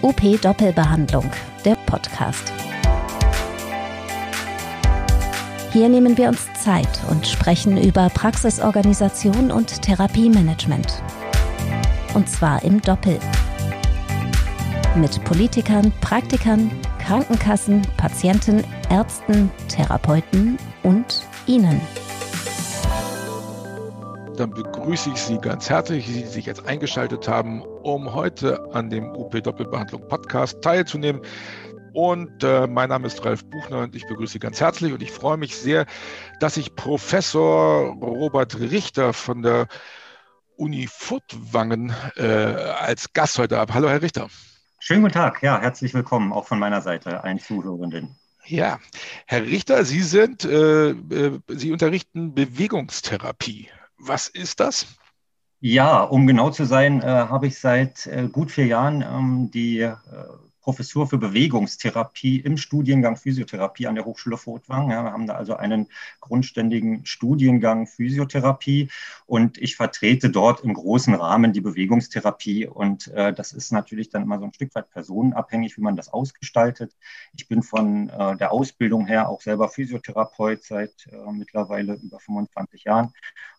UP Doppelbehandlung, der Podcast. Hier nehmen wir uns Zeit und sprechen über Praxisorganisation und Therapiemanagement. Und zwar im Doppel. Mit Politikern, Praktikern, Krankenkassen, Patienten, Ärzten, Therapeuten und Ihnen dann begrüße ich Sie ganz herzlich, Sie sich jetzt eingeschaltet haben, um heute an dem UP Doppelbehandlung Podcast teilzunehmen. Und äh, mein Name ist Ralf Buchner und ich begrüße Sie ganz herzlich und ich freue mich sehr, dass ich Professor Robert Richter von der Uni Furtwangen äh, als Gast heute habe. Hallo, Herr Richter. Schönen guten Tag, ja, herzlich willkommen auch von meiner Seite, allen Zuhörenden. Ja, Herr Richter, Sie sind, äh, äh Sie unterrichten Bewegungstherapie. Was ist das? Ja, um genau zu sein, äh, habe ich seit äh, gut vier Jahren ähm, die äh, Professur für Bewegungstherapie im Studiengang Physiotherapie an der Hochschule Furtwang. Ja, wir haben da also einen grundständigen Studiengang Physiotherapie und ich vertrete dort im großen Rahmen die Bewegungstherapie und äh, das ist natürlich dann immer so ein Stück weit personenabhängig, wie man das ausgestaltet. Ich bin von äh, der Ausbildung her auch selber Physiotherapeut seit äh, mittlerweile über 25 Jahren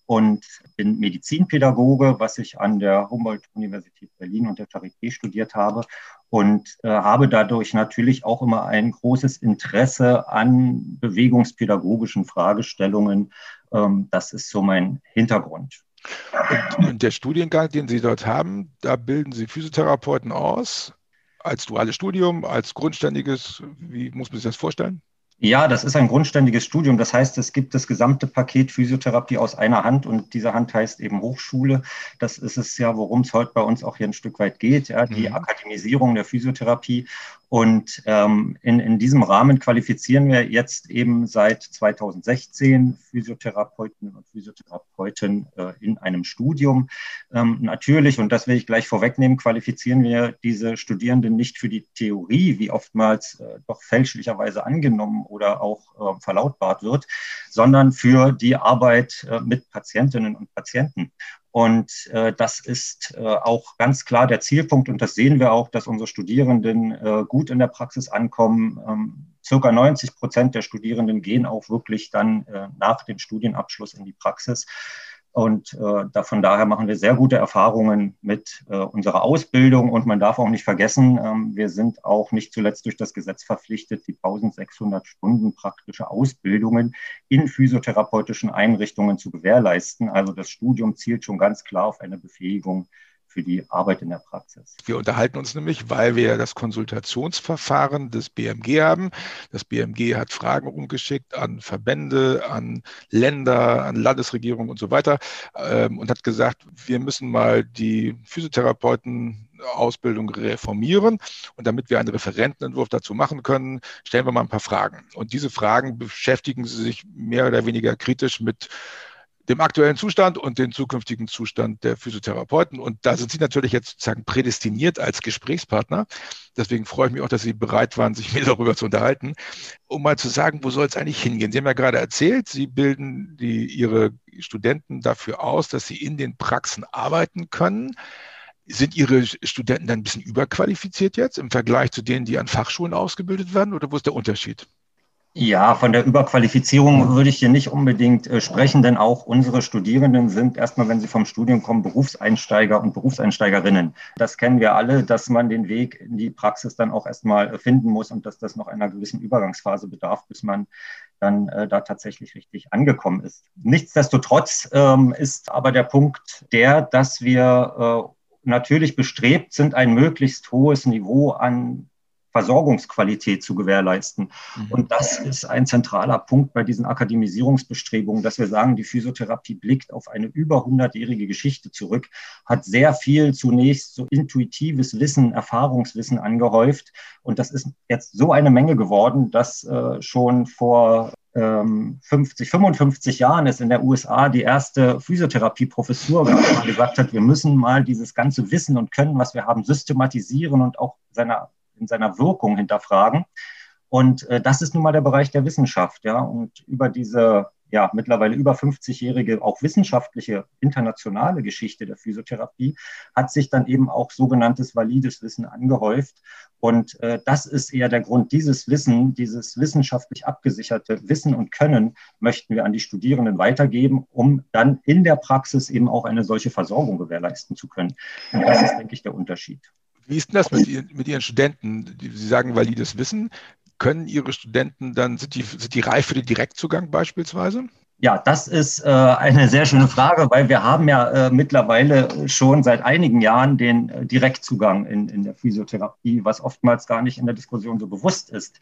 und bin Medizinpädagoge, was ich an der Humboldt-Universität Berlin und der Charité studiert habe und äh, habe dadurch natürlich auch immer ein großes Interesse an bewegungspädagogischen Fragestellungen. Ähm, das ist so mein Hintergrund. Und der Studiengang, den Sie dort haben, da bilden Sie Physiotherapeuten aus, als duales Studium, als grundständiges, wie muss man sich das vorstellen? Ja, das ist ein grundständiges Studium. Das heißt, es gibt das gesamte Paket Physiotherapie aus einer Hand und diese Hand heißt eben Hochschule. Das ist es ja, worum es heute bei uns auch hier ein Stück weit geht, ja, die mhm. Akademisierung der Physiotherapie. Und ähm, in, in diesem Rahmen qualifizieren wir jetzt eben seit 2016 Physiotherapeuten und Physiotherapeuten äh, in einem Studium. Ähm, natürlich, und das will ich gleich vorwegnehmen, qualifizieren wir diese Studierenden nicht für die Theorie, wie oftmals äh, doch fälschlicherweise angenommen oder auch äh, verlautbart wird, sondern für die Arbeit äh, mit Patientinnen und Patienten. Und äh, das ist äh, auch ganz klar der Zielpunkt. Und das sehen wir auch, dass unsere Studierenden äh, gut in der Praxis ankommen. Ähm, circa 90 Prozent der Studierenden gehen auch wirklich dann äh, nach dem Studienabschluss in die Praxis. Und äh, da, von daher machen wir sehr gute Erfahrungen mit äh, unserer Ausbildung. Und man darf auch nicht vergessen, ähm, wir sind auch nicht zuletzt durch das Gesetz verpflichtet, die 1600 Stunden praktische Ausbildungen in physiotherapeutischen Einrichtungen zu gewährleisten. Also das Studium zielt schon ganz klar auf eine Befähigung für die Arbeit in der Praxis. Wir unterhalten uns nämlich, weil wir das Konsultationsverfahren des BMG haben. Das BMG hat Fragen umgeschickt an Verbände, an Länder, an Landesregierungen und so weiter ähm, und hat gesagt, wir müssen mal die Physiotherapeuten Ausbildung reformieren. Und damit wir einen Referentenentwurf dazu machen können, stellen wir mal ein paar Fragen. Und diese Fragen beschäftigen sich mehr oder weniger kritisch mit dem aktuellen Zustand und den zukünftigen Zustand der Physiotherapeuten. Und da sind Sie natürlich jetzt sozusagen prädestiniert als Gesprächspartner. Deswegen freue ich mich auch, dass Sie bereit waren, sich mir darüber zu unterhalten, um mal zu sagen, wo soll es eigentlich hingehen? Sie haben ja gerade erzählt, Sie bilden die, Ihre Studenten dafür aus, dass sie in den Praxen arbeiten können. Sind Ihre Studenten dann ein bisschen überqualifiziert jetzt im Vergleich zu denen, die an Fachschulen ausgebildet werden? Oder wo ist der Unterschied? Ja, von der Überqualifizierung würde ich hier nicht unbedingt äh, sprechen, denn auch unsere Studierenden sind erstmal, wenn sie vom Studium kommen, Berufseinsteiger und Berufseinsteigerinnen. Das kennen wir alle, dass man den Weg in die Praxis dann auch erstmal äh, finden muss und dass das noch einer gewissen Übergangsphase bedarf, bis man dann äh, da tatsächlich richtig angekommen ist. Nichtsdestotrotz ähm, ist aber der Punkt der, dass wir äh, natürlich bestrebt sind, ein möglichst hohes Niveau an Versorgungsqualität zu gewährleisten. Mhm. Und das ist ein zentraler Punkt bei diesen Akademisierungsbestrebungen, dass wir sagen, die Physiotherapie blickt auf eine über hundertjährige Geschichte zurück, hat sehr viel zunächst so intuitives Wissen, Erfahrungswissen angehäuft. Und das ist jetzt so eine Menge geworden, dass äh, schon vor 50, ähm, 55 Jahren es in der USA die erste Physiotherapie-Professur gesagt hat, wir müssen mal dieses ganze Wissen und Können, was wir haben, systematisieren und auch seiner in seiner Wirkung hinterfragen. Und äh, das ist nun mal der Bereich der Wissenschaft, ja. Und über diese ja mittlerweile über 50-jährige auch wissenschaftliche internationale Geschichte der Physiotherapie hat sich dann eben auch sogenanntes valides Wissen angehäuft. Und äh, das ist eher der Grund. Dieses Wissen, dieses wissenschaftlich abgesicherte Wissen und Können möchten wir an die Studierenden weitergeben, um dann in der Praxis eben auch eine solche Versorgung gewährleisten zu können. Und das ist, denke ich, der Unterschied. Wie ist denn das mit, mit Ihren Studenten? Sie sagen valides Wissen können Ihre Studenten dann, sind die, sind die reif für den Direktzugang beispielsweise? Ja, das ist äh, eine sehr schöne Frage, weil wir haben ja äh, mittlerweile schon seit einigen Jahren den äh, Direktzugang in, in der Physiotherapie, was oftmals gar nicht in der Diskussion so bewusst ist.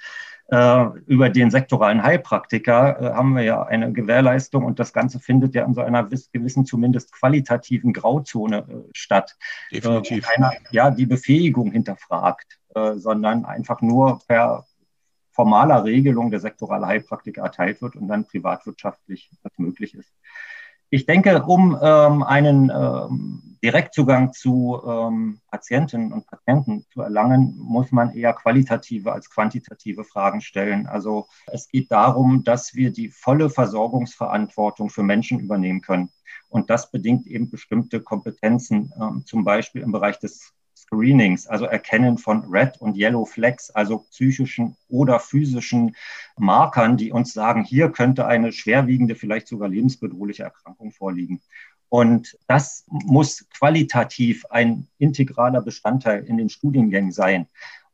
Äh, über den sektoralen Heilpraktiker äh, haben wir ja eine Gewährleistung und das Ganze findet ja in so einer gewissen, zumindest qualitativen Grauzone äh, statt. Definitiv. Keiner, ja, die Befähigung hinterfragt, sondern einfach nur per formaler Regelung der sektorale Heilpraktiker erteilt wird und dann privatwirtschaftlich möglich ist. Ich denke, um ähm, einen ähm, Direktzugang zu ähm, Patientinnen und Patienten zu erlangen, muss man eher qualitative als quantitative Fragen stellen. Also es geht darum, dass wir die volle Versorgungsverantwortung für Menschen übernehmen können. Und das bedingt eben bestimmte Kompetenzen, ähm, zum Beispiel im Bereich des Screenings, also Erkennen von Red und Yellow Flags, also psychischen oder physischen Markern, die uns sagen, hier könnte eine schwerwiegende, vielleicht sogar lebensbedrohliche Erkrankung vorliegen. Und das muss qualitativ ein integraler Bestandteil in den Studiengängen sein.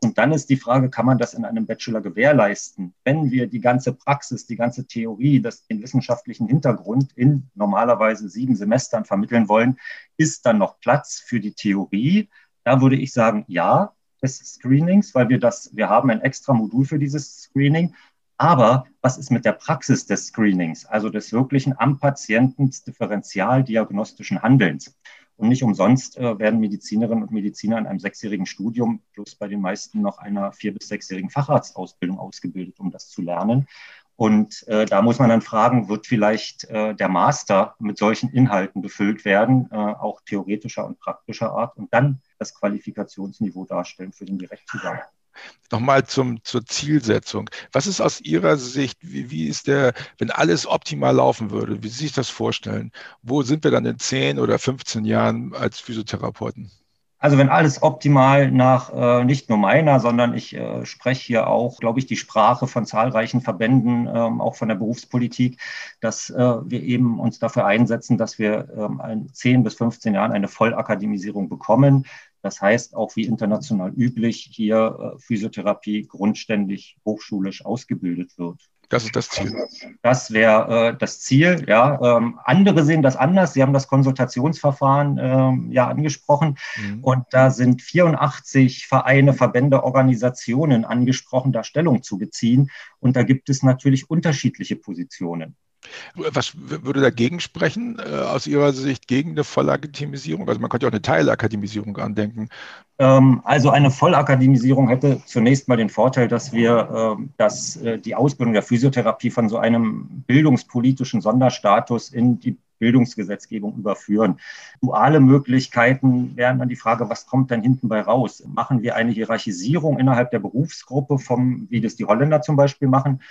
Und dann ist die Frage, kann man das in einem Bachelor gewährleisten? Wenn wir die ganze Praxis, die ganze Theorie, das, den wissenschaftlichen Hintergrund in normalerweise sieben Semestern vermitteln wollen, ist dann noch Platz für die Theorie? Da würde ich sagen, ja, des Screenings, weil wir das, wir haben ein extra Modul für dieses Screening. Aber was ist mit der Praxis des Screenings, also des wirklichen am Patienten differentialdiagnostischen Handelns? Und nicht umsonst äh, werden Medizinerinnen und Mediziner in einem sechsjährigen Studium plus bei den meisten noch einer vier- bis sechsjährigen Facharztausbildung ausgebildet, um das zu lernen. Und äh, da muss man dann fragen, wird vielleicht äh, der Master mit solchen Inhalten befüllt werden, äh, auch theoretischer und praktischer Art, und dann das Qualifikationsniveau darstellen für den Direktzugang. Nochmal zum, zur Zielsetzung. Was ist aus Ihrer Sicht, wie, wie ist der, wenn alles optimal laufen würde, wie Sie sich das vorstellen? Wo sind wir dann in 10 oder 15 Jahren als Physiotherapeuten? Also wenn alles optimal nach äh, nicht nur meiner, sondern ich äh, spreche hier auch, glaube ich, die Sprache von zahlreichen Verbänden, ähm, auch von der Berufspolitik, dass äh, wir eben uns dafür einsetzen, dass wir ähm, in 10 bis 15 Jahren eine Vollakademisierung bekommen. Das heißt, auch wie international üblich, hier äh, Physiotherapie grundständig hochschulisch ausgebildet wird. Das ist das Ziel. Das wäre äh, das Ziel. Ja, ähm, andere sehen das anders. Sie haben das Konsultationsverfahren ähm, ja angesprochen mhm. und da sind 84 Vereine, Verbände, Organisationen angesprochen, da Stellung zu beziehen. Und da gibt es natürlich unterschiedliche Positionen. Was würde dagegen sprechen, äh, aus Ihrer Sicht, gegen eine Vollakademisierung? Also man könnte auch eine Teilakademisierung andenken. Ähm, also eine Vollakademisierung hätte zunächst mal den Vorteil, dass wir äh, dass, äh, die Ausbildung der Physiotherapie von so einem bildungspolitischen Sonderstatus in die Bildungsgesetzgebung überführen. Duale Möglichkeiten wären dann die Frage, was kommt denn hinten bei raus? Machen wir eine Hierarchisierung innerhalb der Berufsgruppe, vom, wie das die Holländer zum Beispiel machen,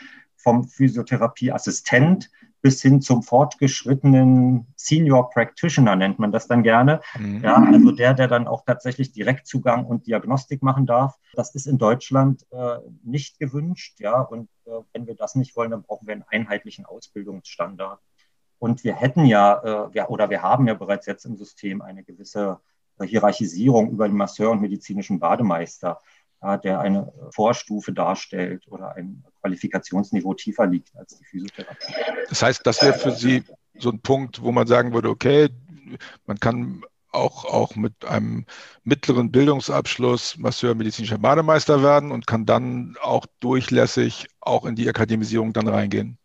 vom Physiotherapieassistent bis hin zum fortgeschrittenen Senior Practitioner nennt man das dann gerne. Mhm. Ja, also der, der dann auch tatsächlich Direktzugang und Diagnostik machen darf. Das ist in Deutschland äh, nicht gewünscht. Ja, und äh, wenn wir das nicht wollen, dann brauchen wir einen einheitlichen Ausbildungsstandard. Und wir hätten ja, äh, ja, oder wir haben ja bereits jetzt im System eine gewisse Hierarchisierung über den Masseur und medizinischen Bademeister ja, der eine Vorstufe darstellt oder ein Qualifikationsniveau tiefer liegt als die Physiotherapie. Das heißt, das wäre für Sie so ein Punkt, wo man sagen würde, okay, man kann auch, auch mit einem mittleren Bildungsabschluss Masseur medizinischer Bademeister werden und kann dann auch durchlässig auch in die Akademisierung dann reingehen.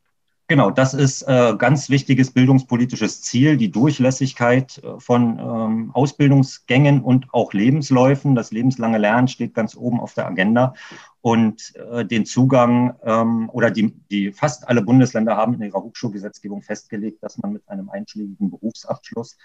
Genau, das ist äh, ganz wichtiges bildungspolitisches Ziel, die Durchlässigkeit äh, von ähm, Ausbildungsgängen und auch Lebensläufen. Das lebenslange Lernen steht ganz oben auf der Agenda. Und äh, den Zugang ähm, oder die, die fast alle Bundesländer haben in ihrer Hochschulgesetzgebung festgelegt, dass man mit einem einschlägigen Berufsabschluss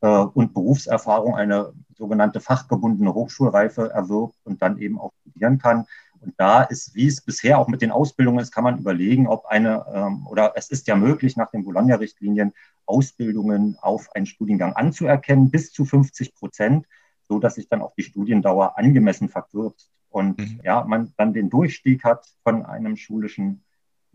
äh, und Berufserfahrung eine sogenannte fachgebundene Hochschulreife erwirbt und dann eben auch studieren kann. Und da ist, wie es bisher auch mit den Ausbildungen ist, kann man überlegen, ob eine, ähm, oder es ist ja möglich, nach den Bologna-Richtlinien Ausbildungen auf einen Studiengang anzuerkennen, bis zu 50 Prozent, so dass sich dann auch die Studiendauer angemessen verkürzt und mhm. ja, man dann den Durchstieg hat von einem schulischen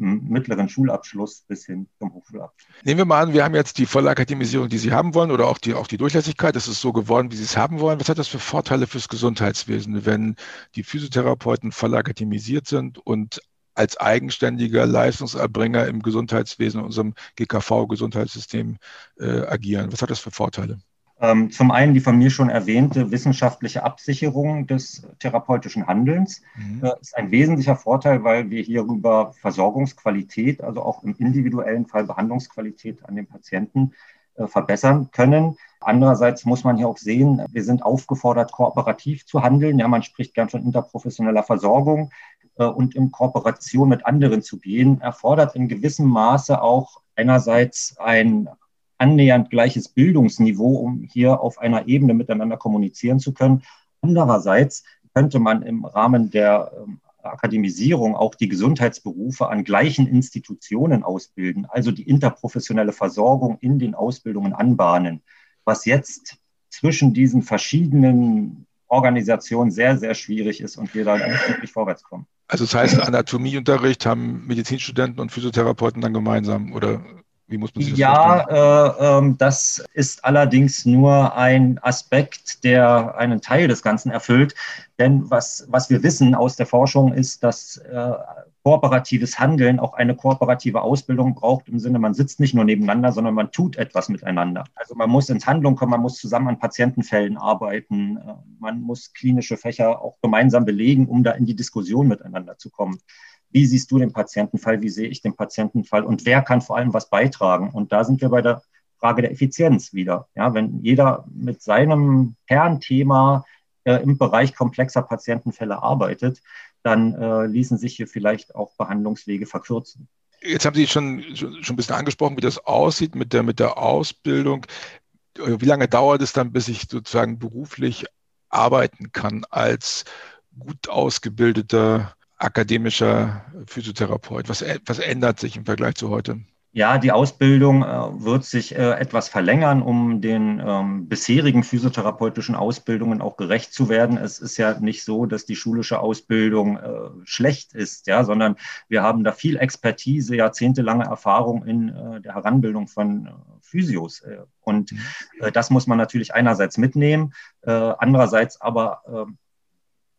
mittleren Schulabschluss bis hin zum Hochschulabschluss. Nehmen wir mal an, wir haben jetzt die Vollakademisierung, die Sie haben wollen, oder auch die, auch die Durchlässigkeit. Es ist so geworden, wie Sie es haben wollen. Was hat das für Vorteile fürs Gesundheitswesen, wenn die Physiotherapeuten vollakademisiert sind und als eigenständiger Leistungserbringer im Gesundheitswesen, unserem GKV-Gesundheitssystem äh, agieren? Was hat das für Vorteile? Ähm, zum einen die von mir schon erwähnte wissenschaftliche Absicherung des therapeutischen Handelns mhm. Äh, ist ein wesentlicher Vorteil, weil wir hierüber Versorgungsqualität, also auch im individuellen Fall Behandlungsqualität an den Patienten äh, verbessern können. Andererseits muss man hier auch sehen, wir sind aufgefordert, kooperativ zu handeln. Ja, man spricht gern von interprofessioneller Versorgung äh, und in Kooperation mit anderen zu gehen, erfordert in gewissem Maße auch einerseits ein annähernd gleiches Bildungsniveau, um hier auf einer Ebene miteinander kommunizieren zu können. Andererseits könnte man im Rahmen der ähm, Akademisierung auch die Gesundheitsberufe an gleichen Institutionen ausbilden, also die interprofessionelle Versorgung in den Ausbildungen anbahnen, was jetzt zwischen diesen verschiedenen Organisationen sehr, sehr schwierig ist und wir da nicht wirklich vorwärts kommen. Also das heißt, Anatomieunterricht haben Medizinstudenten und Physiotherapeuten dann gemeinsam oder wie muss man sich das ja, äh, äh, das ist allerdings nur ein Aspekt, der einen Teil des Ganzen erfüllt. Denn was, was wir wissen aus der Forschung ist, dass äh, kooperatives Handeln auch eine kooperative Ausbildung braucht, im Sinne, man sitzt nicht nur nebeneinander, sondern man tut etwas miteinander. Also man muss ins Handeln kommen, man muss zusammen an Patientenfällen arbeiten, äh, man muss klinische Fächer auch gemeinsam belegen, um da in die Diskussion miteinander zu kommen. Wie siehst du den Patientenfall? Wie sehe ich den Patientenfall? Und wer kann vor allem was beitragen? Und da sind wir bei der Frage der Effizienz wieder. Ja, wenn jeder mit seinem Kernthema äh, im Bereich komplexer Patientenfälle arbeitet, dann äh, ließen sich hier vielleicht auch Behandlungswege verkürzen. Jetzt haben Sie schon, schon ein bisschen angesprochen, wie das aussieht mit der, mit der Ausbildung. Wie lange dauert es dann, bis ich sozusagen beruflich arbeiten kann als gut ausgebildeter akademischer Physiotherapeut? Was, was ändert sich im Vergleich zu heute? Ja, die Ausbildung äh, wird sich äh, etwas verlängern, um den ähm, bisherigen physiotherapeutischen Ausbildungen auch gerecht zu werden. Es ist ja nicht so, dass die schulische Ausbildung äh, schlecht ist, ja, sondern wir haben da viel Expertise, jahrzehntelange Erfahrung in äh, der Heranbildung von äh, Physios. Äh, und mhm. das muss man natürlich einerseits mitnehmen, andererseits aber ähm,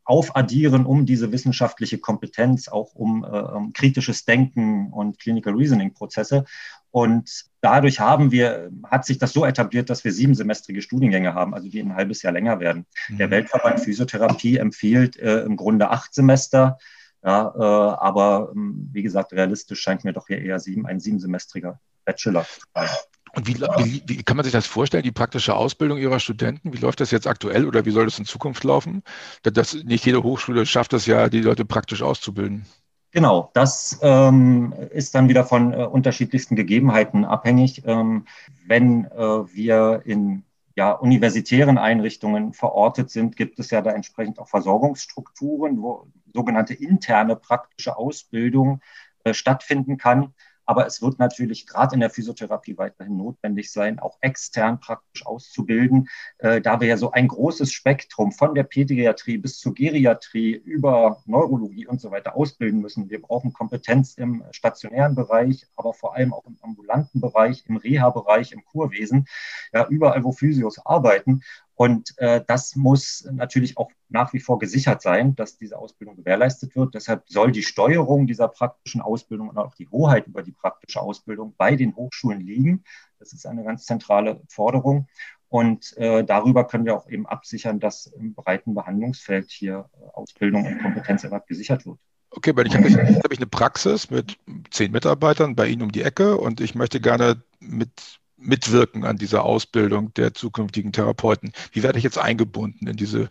aufaddieren, um diese wissenschaftliche Kompetenz, auch um, äh, um kritisches Denken und Clinical Reasoning-Prozesse. Und dadurch haben wir, hat sich das so etabliert, dass wir siebensemestrige Studiengänge haben, also die ein halbes Jahr länger werden. Mhm. Der Weltverband Physiotherapie empfiehlt äh, im Grunde acht Semester. Ja, äh, aber ähm, wie gesagt, realistisch scheint mir doch hier eher sieben, ein siebensemestriger Bachelor zu sein. Und wie, wie, wie, kann man sich das vorstellen, die praktische Ausbildung Ihrer Studenten? Wie läuft das jetzt aktuell oder wie soll das in Zukunft laufen? Das, nicht jede Hochschule schafft es ja, die Leute praktisch auszubilden. Genau, das ähm, ist dann wieder von äh, unterschiedlichsten Gegebenheiten abhängig. Ähm, wenn äh, wir in ja, universitären Einrichtungen verortet sind, gibt es ja da entsprechend auch Versorgungsstrukturen, wo sogenannte interne praktische Ausbildung äh, stattfinden kann. Aber es wird natürlich gerade in der Physiotherapie weiterhin notwendig sein, auch extern praktisch auszubilden, äh, da wir ja so ein großes Spektrum von der Pädiatrie bis zur Geriatrie über Neurologie und so weiter ausbilden müssen. Wir brauchen Kompetenz im stationären Bereich, aber vor allem auch im ambulanten Bereich, im Reha-Bereich, im Kurwesen, ja, überall, wo Physios arbeiten. Und äh, das muss natürlich auch nach wie vor gesichert sein, dass diese Ausbildung gewährleistet wird. Deshalb soll die Steuerung dieser praktischen Ausbildung und auch die Hoheit über die praktische Ausbildung bei den Hochschulen liegen. Das ist eine ganz zentrale Forderung. Und äh, darüber können wir auch eben absichern, dass im breiten Behandlungsfeld hier äh, Ausbildung und Kompetenzerwerb gesichert wird. Okay, weil ich habe hab ich eine Praxis mit zehn Mitarbeitern bei Ihnen um die Ecke und ich möchte gerne mit mitwirken an dieser Ausbildung der zukünftigen Therapeuten? Wie werde ich jetzt eingebunden in diese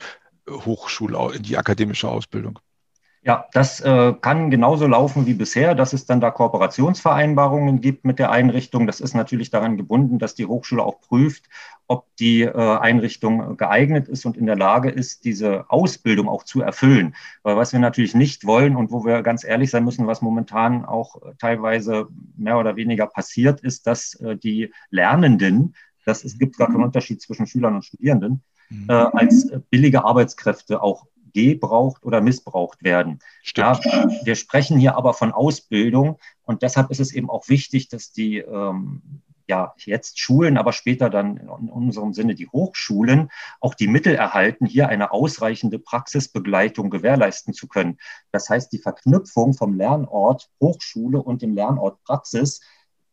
Hochschule, in die akademische Ausbildung? Ja, das äh, kann genauso laufen wie bisher, dass es dann da Kooperationsvereinbarungen gibt mit der Einrichtung. Das ist natürlich daran gebunden, dass die Hochschule auch prüft, ob die äh, Einrichtung geeignet ist und in der Lage ist, diese Ausbildung auch zu erfüllen. Weil was wir natürlich nicht wollen und wo wir ganz ehrlich sein müssen, was momentan auch teilweise mehr oder weniger passiert, ist, dass äh, die Lernenden, das, es gibt gar keinen Unterschied zwischen Schülern und Studierenden, mhm. äh, als billige Arbeitskräfte auch gebraucht oder missbraucht werden. Ja, wir sprechen hier aber von Ausbildung und deshalb ist es eben auch wichtig, dass die ähm, ja jetzt Schulen, aber später dann in unserem Sinne die Hochschulen auch die Mittel erhalten, hier eine ausreichende Praxisbegleitung gewährleisten zu können. Das heißt, die Verknüpfung vom Lernort Hochschule und dem Lernort Praxis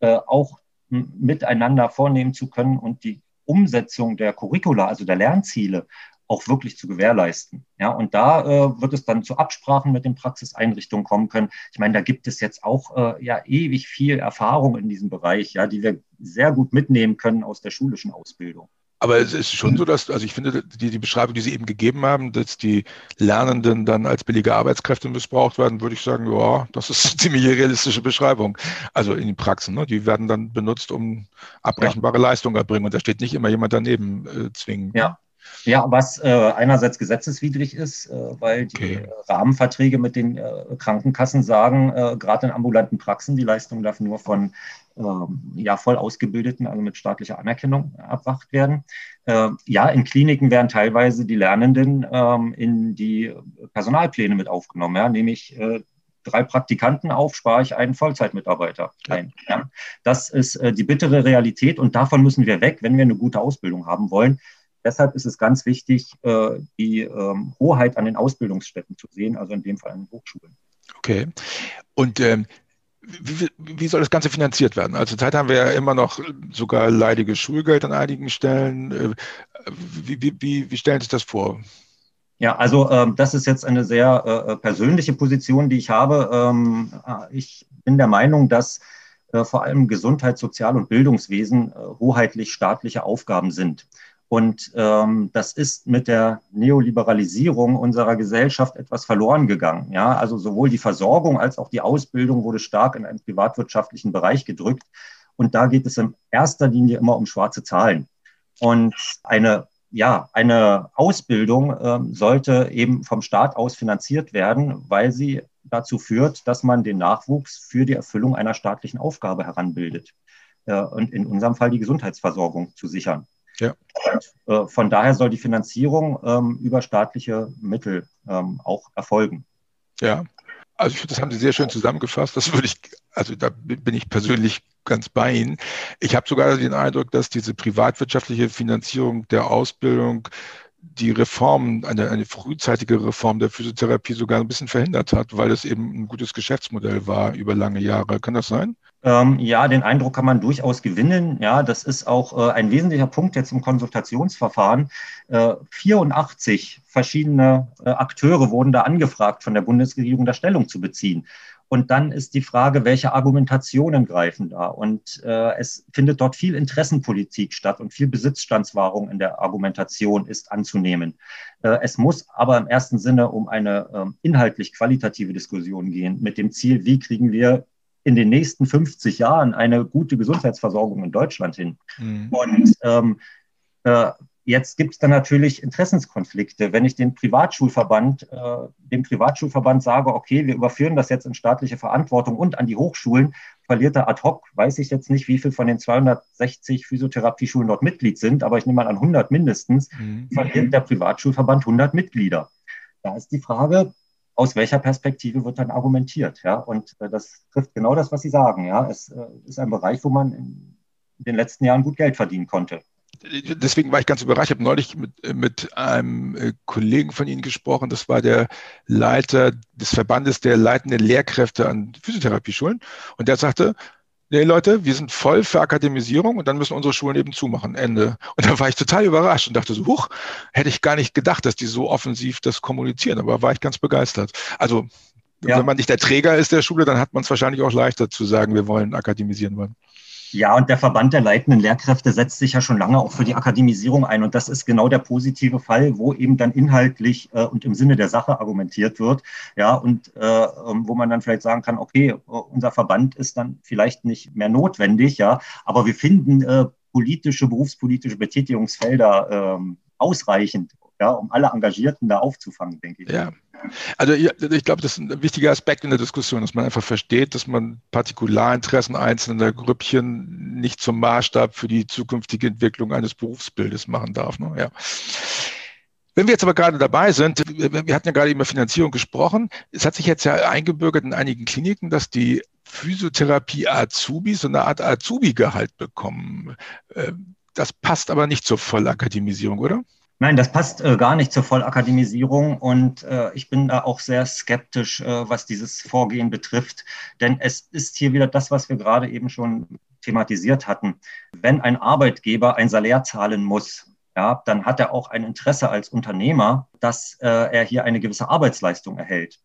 äh, auch miteinander vornehmen zu können und die Umsetzung der Curricula, also der Lernziele, auch wirklich zu gewährleisten. Ja, und da äh, wird es dann zu Absprachen mit den Praxiseinrichtungen kommen können. Ich meine, da gibt es jetzt auch äh, ja ewig viel Erfahrung in diesem Bereich, ja, die wir sehr gut mitnehmen können aus der schulischen Ausbildung. Aber es ist schon so, dass, also ich finde, die, die Beschreibung, die Sie eben gegeben haben, dass die Lernenden dann als billige Arbeitskräfte missbraucht werden, würde ich sagen, ja, das ist eine ziemlich realistische Beschreibung. Also in den Praxen, ne? die werden dann benutzt, um abrechenbare ja. Leistungen erbringen. Und da steht nicht immer jemand daneben äh, zwingen. Ja, ja, was äh, einerseits gesetzeswidrig ist, äh, weil die okay. Rahmenverträge mit den äh, Krankenkassen sagen, äh, gerade in ambulanten Praxen, die Leistung darf nur von ähm, ja, voll ausgebildeten, also mit staatlicher Anerkennung erbracht werden. Äh, ja, in Kliniken werden teilweise die Lernenden ähm, in die Personalpläne mit aufgenommen, ja, nämlich äh, drei Praktikanten auf, spare ich einen Vollzeitmitarbeiter ein. Ja. Das ist die bittere Realität und davon müssen wir weg, wenn wir eine gute Ausbildung haben wollen. Deshalb ist es ganz wichtig, äh, die ähm, Hoheit an den Ausbildungsstätten zu sehen, also in dem Fall an den Hochschulen. Okay. Und ähm, wie, wie, soll das Ganze finanziert werden? Also zurzeit haben wir ja immer noch sogar leidiges Schulgeld an einigen Stellen. Äh, wie, wie, wie stellen Sie sich das vor? Ja, also ähm, das ist jetzt eine sehr äh, persönliche Position, die ich habe. Ähm, äh, ich bin der Meinung, dass äh, vor allem Gesundheits-, Sozial- und Bildungswesen äh, hoheitlich staatliche Aufgaben sind. Und ähm, das ist mit der Neoliberalisierung unserer Gesellschaft etwas verloren gegangen. Ja, also sowohl die Versorgung als auch die Ausbildung wurde stark in einen privatwirtschaftlichen Bereich gedrückt. Und da geht es in erster Linie immer um schwarze Zahlen. Und eine, ja, eine Ausbildung ähm, sollte eben vom Staat aus finanziert werden, weil sie dazu führt, dass man den Nachwuchs für die Erfüllung einer staatlichen Aufgabe heranbildet. Äh, und in unserem Fall die Gesundheitsversorgung zu sichern. Ja. Äh, von daher soll die Finanzierung ähm, über staatliche Mittel ähm, auch erfolgen. Ja, also ich das haben Sie sehr schön zusammengefasst. Das würde ich, also da bin ich persönlich ganz bei Ihnen. Ich habe sogar den Eindruck, dass diese privatwirtschaftliche Finanzierung der Ausbildung die Reform, eine, eine frühzeitige Reform der Physiotherapie sogar ein bisschen verhindert hat, weil es eben ein gutes Geschäftsmodell war über lange Jahre. Kann das sein? Ähm, ja, den Eindruck kann man durchaus gewinnen. Ja, das ist auch äh, ein wesentlicher Punkt jetzt im Konsultationsverfahren. Äh, 84 verschiedene äh, Akteure wurden da angefragt, von der Bundesregierung da Stellung zu beziehen. Und dann ist die Frage, welche Argumentationen greifen da? Und äh, es findet dort viel Interessenpolitik statt und viel Besitzstandswahrung in der Argumentation ist anzunehmen. Äh, es muss aber im ersten Sinne um eine äh, inhaltlich qualitative Diskussion gehen mit dem Ziel, wie kriegen wir in den nächsten 50 Jahren eine gute Gesundheitsversorgung in Deutschland hin. Mhm. Und ähm, äh, jetzt gibt es dann natürlich Interessenskonflikte. Wenn ich den Privatschulverband, äh, dem Privatschulverband sage, okay, wir überführen das jetzt in staatliche Verantwortung und an die Hochschulen, verliert er ad hoc, weiß ich jetzt nicht, wie viel von den 260 Physiotherapieschulen dort Mitglied sind, aber ich nehme mal an 100 mindestens, mhm. verliert der Privatschulverband 100 Mitglieder. Da ist die Frage, aus welcher Perspektive wird dann argumentiert. Ja? Und äh, das trifft genau das, was Sie sagen. Ja? Es äh, ist ein Bereich, wo man in den letzten Jahren gut Geld verdienen konnte. Deswegen war ich ganz überrascht. Ich habe neulich mit, mit einem äh, Kollegen von Ihnen gesprochen. Das war der Leiter des Verbandes der leitenden Lehrkräfte an Physiotherapieschulen. Und der sagte, nee Leute, wir sind voll für Akademisierung und dann müssen unsere Schulen eben zumachen. Ende. Und da war ich total überrascht und dachte so, huch, hätte ich gar nicht gedacht, dass die so offensiv das kommunizieren, aber war ich ganz begeistert. Also ja. wenn man nicht der Träger ist der Schule, dann hat man es wahrscheinlich auch leichter zu sagen, wir wollen akademisieren wollen. Ja, und der Verband der leitenden Lehrkräfte setzt sich ja schon lange auch für die Akademisierung ein. Und das ist genau der positive Fall, wo eben dann inhaltlich äh, und im Sinne der Sache argumentiert wird. Ja, und äh, ähm, wo man dann vielleicht sagen kann, okay, unser Verband ist dann vielleicht nicht mehr notwendig, ja, aber wir finden äh, politische, berufspolitische Betätigungsfelder ähm, ausreichend, ja, um alle Engagierten da aufzufangen, denke ich. Ja. Also ich, ich glaube, das ist ein wichtiger Aspekt in der Diskussion, dass man einfach versteht, dass man Partikularinteressen einzelner Grüppchen nicht zum Maßstab für die zukünftige Entwicklung eines Berufsbildes machen darf. Ne? Ja. Wenn wir jetzt aber gerade dabei sind, wir hatten ja gerade über Finanzierung gesprochen, es hat sich jetzt ja eingebürgert in einigen Kliniken, dass die Physiotherapie-Azubis so eine Art Azubi-Gehalt bekommen. Ähm, das passt aber nicht zur Vollakademisierung, oder? Nein, das passt äh, gar nicht zur Vollakademisierung und äh, ich bin da auch sehr skeptisch, äh, was dieses Vorgehen betrifft. Denn es ist hier wieder das, was wir gerade eben schon thematisiert hatten. Wenn ein Arbeitgeber ein Salär zahlen muss, ja, dann hat er auch ein Interesse als Unternehmer, dass äh, er hier eine gewisse Arbeitsleistung erhält.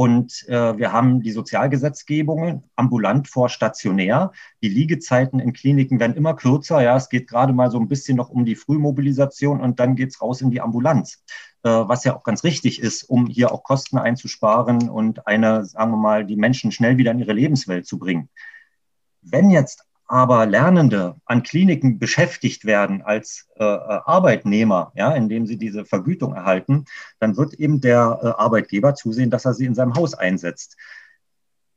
Und äh, wir haben die Sozialgesetzgebungen ambulant vor stationär. Die Liegezeiten in Kliniken werden immer kürzer. Ja, es geht gerade mal so ein bisschen noch um die Frühmobilisation und dann geht's raus in die Ambulanz. Äh, was ja auch ganz richtig ist, um hier auch Kosten einzusparen und eine, sagen wir mal, die Menschen schnell wieder in ihre Lebenswelt zu bringen. Wenn jetzt aber Lernende an Kliniken beschäftigt werden als äh, äh, Arbeitnehmer, ja, indem sie diese Vergütung erhalten, dann wird eben der äh, Arbeitgeber zusehen, dass er sie in seinem Haus einsetzt.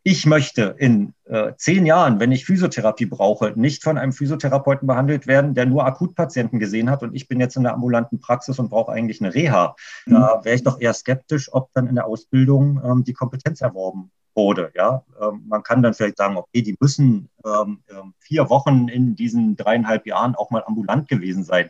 Ich möchte in äh, zehn Jahren, wenn ich Physiotherapie brauche, nicht von einem Physiotherapeuten behandelt werden, der nur Akutpatienten gesehen hat und ich bin jetzt in der ambulanten Praxis und brauche eigentlich eine Reha. Da wäre ich doch eher skeptisch, ob dann in der Ausbildung ähm, die Kompetenz erworben wurde. Ja, ähm, man kann dann vielleicht sagen, okay, die müssen ähm, ähm, vier Wochen in diesen dreieinhalb Jahren auch mal ambulant gewesen sein.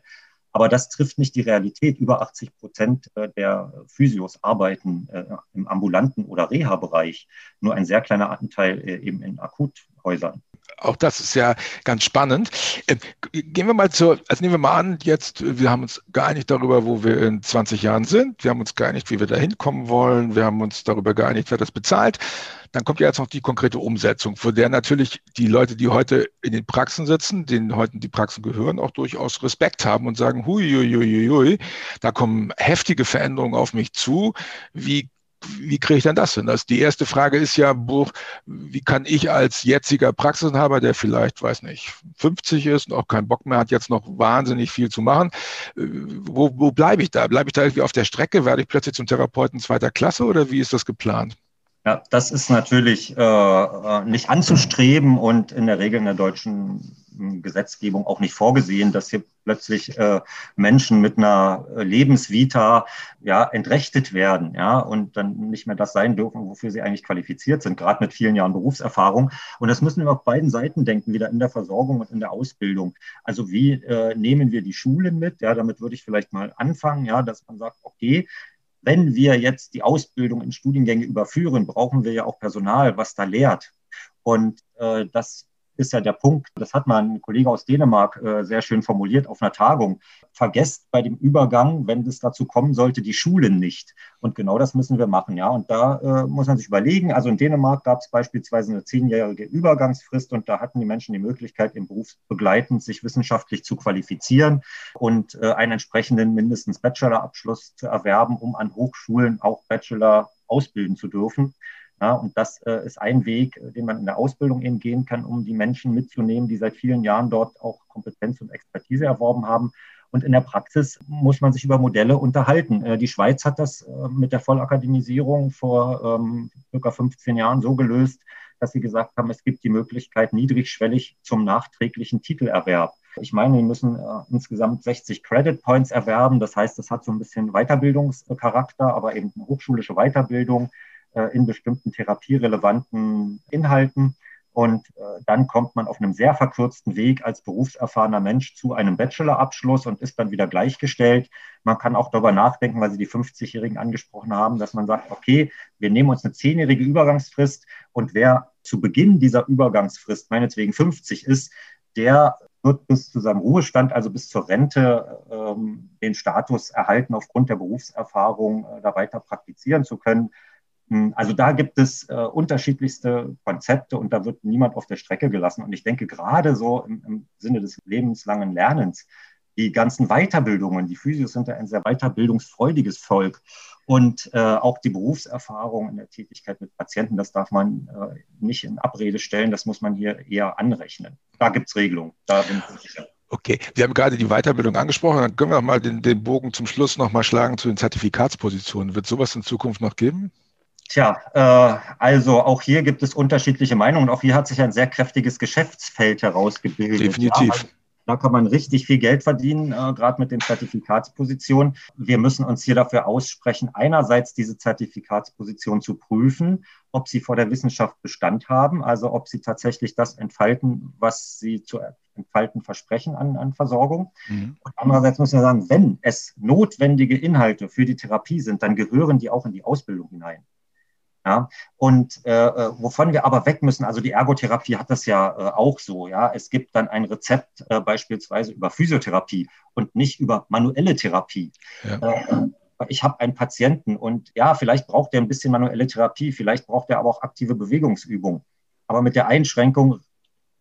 Aber das trifft nicht die Realität. Über 80 Prozent äh, der Physios arbeiten äh, im ambulanten oder Reha-Bereich. Nur ein sehr kleiner Anteil äh, eben in Akuthäusern auch das ist ja ganz spannend. Äh, gehen wir mal zu, also nehmen wir mal an, jetzt, wir haben uns geeinigt darüber, wo wir in 20 Jahren sind. Wir haben uns geeinigt, wie wir da hinkommen wollen. Wir haben uns darüber geeinigt, wer das bezahlt. Dann kommt ja jetzt noch die konkrete Umsetzung, vor der natürlich die Leute, die heute in den Praxen sitzen, denen heute die Praxen gehören, auch durchaus Respekt haben und sagen, hui, hui, hui, hui, da kommen heftige Veränderungen auf mich zu. Wie wie kriege ich denn das hin? Das, die erste Frage ist ja, wie kann ich als jetziger Praxisinhaber, der vielleicht, weiß nicht, 50 ist und auch keinen Bock mehr hat, jetzt noch wahnsinnig viel zu machen, äh, wo, wo bleibe ich da? Bleibe ich da irgendwie auf der Strecke? Werde ich plötzlich zum Therapeuten zweiter Klasse oder wie ist das geplant? Ja, das ist natürlich äh, äh nicht anzustreben und in der Regel in der deutschen Gesetzgebung auch nicht vorgesehen, dass hier plötzlich äh, Menschen mit einer äh, Lebensvita ja entrechtet werden, ja, und dann nicht mehr das sein dürfen, wofür sie eigentlich qualifiziert sind, gerade mit vielen Jahren Berufserfahrung. Und das müssen wir auf beiden Seiten denken, wieder in der Versorgung und in der Ausbildung. Also wie äh, nehmen wir die Schulen mit? Ja, damit würde ich vielleicht mal anfangen, ja, dass man sagt, okay, wenn wir jetzt die Ausbildung in Studiengänge überführen, brauchen wir ja auch Personal, was da lehrt. Und äh, das ist ja der Punkt, das hat mal ein Kollege aus Dänemark äh, sehr schön formuliert auf einer Tagung. Vergesst bei dem Übergang, wenn es dazu kommen sollte, die Schulen nicht. Und genau das müssen wir machen, ja. Und da äh, muss man sich überlegen. Also in Dänemark gab es beispielsweise eine zehnjährige Übergangsfrist und da hatten die Menschen die Möglichkeit, im berufsbegleitend sich wissenschaftlich zu qualifizieren und äh, einen entsprechenden mindestens Bachelorabschluss zu erwerben, um an Hochschulen auch Bachelor ausbilden zu dürfen. Ja, und das äh, ist ein Weg, äh, den man in der Ausbildung eben gehen kann, um die Menschen mitzunehmen, die seit vielen Jahren dort auch Kompetenz und Expertise erworben haben. Und in der Praxis muss man sich über Modelle unterhalten. Äh, die Schweiz hat das äh, mit der Vollakademisierung vor ähm, circa 15 Jahren so gelöst, dass sie gesagt haben, es gibt die Möglichkeit niedrigschwellig zum nachträglichen Titelerwerb. Ich meine, die müssen äh, insgesamt 60 Credit Points erwerben. Das heißt, das hat so ein bisschen Weiterbildungscharakter, aber eben eine hochschulische Weiterbildung in bestimmten therapierelevanten Inhalten. Und äh, dann kommt man auf einem sehr verkürzten Weg als berufserfahrener Mensch zu einem Bachelorabschluss und ist dann wieder gleichgestellt. Man kann auch darüber nachdenken, weil Sie die 50-Jährigen angesprochen haben, dass man sagt, okay, wir nehmen uns eine zehnjährige Übergangsfrist und wer zu Beginn dieser Übergangsfrist meinetwegen 50 ist, der wird bis zu seinem Ruhestand, also bis zur Rente, ähm, den Status erhalten, aufgrund der Berufserfahrung äh, da weiter praktizieren zu können also da gibt es äh, unterschiedlichste Konzepte und da wird niemand auf der Strecke gelassen. Und ich denke gerade so im, im Sinne des lebenslangen Lernens, die ganzen Weiterbildungen, die Physios sind ja ein sehr weiterbildungsfreudiges Volk. Und äh, auch die Berufserfahrung in der Tätigkeit mit Patienten, das darf man äh, nicht in Abrede stellen, das muss man hier eher anrechnen. Da gibt es Regelungen, da bin ich sicher. Okay, Sie haben gerade die Weiterbildung angesprochen, dann können wir noch mal den, den Bogen zum Schluss noch mal schlagen zu den Zertifikatspositionen. Wird sowas in Zukunft noch geben? Tja, äh, also auch hier gibt es unterschiedliche Meinungen. Auch hier hat sich ein sehr kräftiges Geschäftsfeld herausgebildet. Definitiv. Ja, da kann man richtig viel Geld verdienen, äh, gerade mit den Zertifikatspositionen. Wir müssen uns hier dafür aussprechen, einerseits diese Zertifikatsposition zu prüfen, ob sie vor der Wissenschaft Bestand haben, also ob sie tatsächlich das entfalten, was sie zu entfalten versprechen an, an Versorgung. Mhm. Und andererseits müssen wir sagen, wenn es notwendige Inhalte für die Therapie sind, dann gehören die auch in die Ausbildung hinein. Ja, und äh, äh, wovon wir aber weg müssen, also die Ergotherapie hat das ja äh, auch so, ja. Es gibt dann ein Rezept äh, beispielsweise über Physiotherapie und nicht über manuelle Therapie. Ja. Äh, ich habe einen Patienten und ja, vielleicht braucht er ein bisschen manuelle Therapie, vielleicht braucht er aber auch aktive Bewegungsübung. Aber mit der Einschränkung,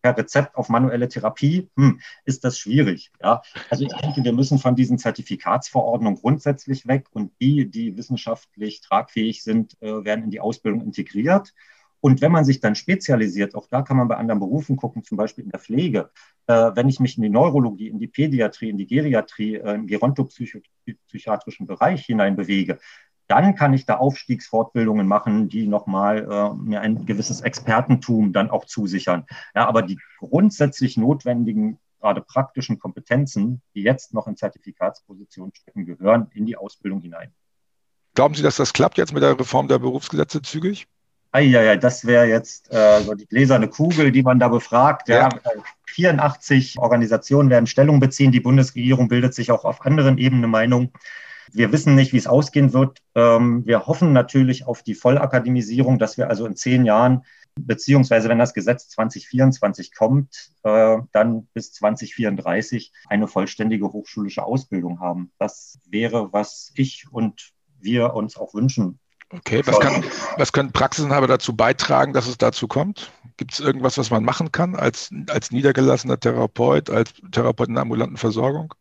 per Rezept auf manuelle Therapie, hm, ist das schwierig. Ja? Also ich denke, wir müssen von diesen Zertifikatsverordnungen grundsätzlich weg und die, die wissenschaftlich tragfähig sind, äh, werden in die Ausbildung integriert. Und wenn man sich dann spezialisiert, auch da kann man bei anderen Berufen gucken, zum Beispiel in der Pflege, äh, wenn ich mich in die Neurologie, in die Pädiatrie, in die Geriatrie, äh, im gerontopsychiatrischen Bereich hineinbewege, dann kann ich da Aufstiegsfortbildungen machen, die nochmal äh, mir ein gewisses Expertentum dann auch zusichern. Ja, aber die grundsätzlich notwendigen, gerade praktischen Kompetenzen, die jetzt noch in Zertifikatspositionen stecken, gehören in die Ausbildung hinein. Glauben Sie, dass das klappt jetzt mit der Reform der Berufsgesetze zügig? Ja, das wäre jetzt äh, so die gläserne Kugel, die man da befragt. Ja. ja. 84 Organisationen werden Stellung beziehen. Die Bundesregierung bildet sich auch auf anderen Ebenen Meinung. Wir wissen nicht, wie es ausgehen wird. Ähm, wir hoffen natürlich auf die Vollakademisierung, dass wir also in zehn Jahren, beziehungsweise wenn das Gesetz 2024 kommt, äh, dann bis 2034 eine vollständige hochschulische Ausbildung haben. Das wäre, was ich und wir uns auch wünschen. Okay, was, kann, was können Praxisinhaber dazu beitragen, dass es dazu kommt? Gibt es irgendwas, was man machen kann als, als niedergelassener Therapeut, als Therapeut in der ambulanten Versorgung?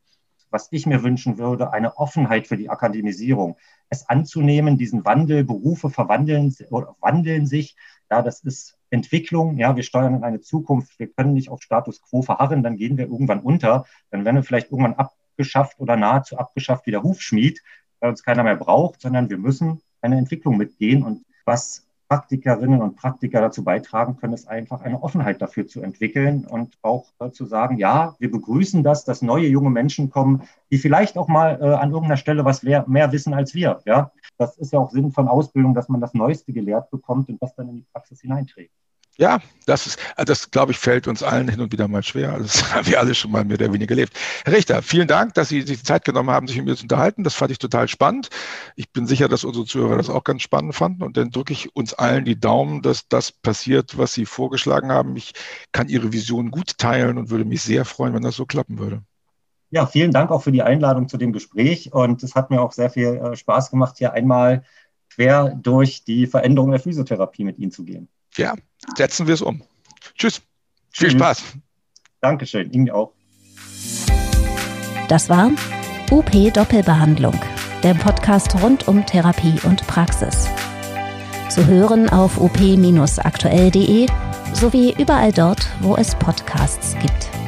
Was ich mir wünschen würde, eine Offenheit für die Akademisierung. Es anzunehmen, diesen Wandel, Berufe verwandeln oder wandeln sich. Ja, das ist Entwicklung. Ja, wir steuern in eine Zukunft. Wir können nicht auf Status quo verharren, dann gehen wir irgendwann unter. Dann werden wir vielleicht irgendwann abgeschafft oder nahezu abgeschafft wie der Hufschmied, weil uns keiner mehr braucht, sondern wir müssen eine Entwicklung mitgehen. Und was Praktikerinnen und Praktiker dazu beitragen können, ist einfach eine Offenheit dafür zu entwickeln und auch äh, zu sagen, ja, wir begrüßen das, dass neue junge Menschen kommen, die vielleicht auch mal äh, an irgendeiner Stelle was mehr, wissen als wir. Ja, das ist ja auch Sinn von Ausbildung, dass man das Neueste gelehrt bekommt und das dann in die Praxis hineinträgt. Ja, das ist, äh, das glaube ich, fällt uns allen hin und wieder mal schwer. Das haben wir alle schon mal mehr oder weniger gelebt. Herr Richter, vielen Dank, dass Sie sich die Zeit genommen haben, sich mit mir zu unterhalten. Das fand ich total spannend. Ich bin sicher, dass unsere Zuhörer das auch ganz spannend fanden. Und dann drücke ich uns allen die Daumen, dass das passiert, was Sie vorgeschlagen haben. Ich kann Ihre Vision gut teilen und würde mich sehr freuen, wenn das so klappen würde. Ja, vielen Dank auch für die Einladung zu dem Gespräch. Und es hat mir auch sehr viel äh, Spaß gemacht, hier einmal quer durch die Veränderung der Physiotherapie mit Ihnen zu gehen ja, setzen wir es um. Tschüss. Tschüss. Viel Spaß. Dankeschön. Ihnen auch. Das war UP Doppelbehandlung, der Podcast rund um Therapie und Praxis. Zu hören auf op-aktuell.de sowie überall dort, wo es Podcasts gibt.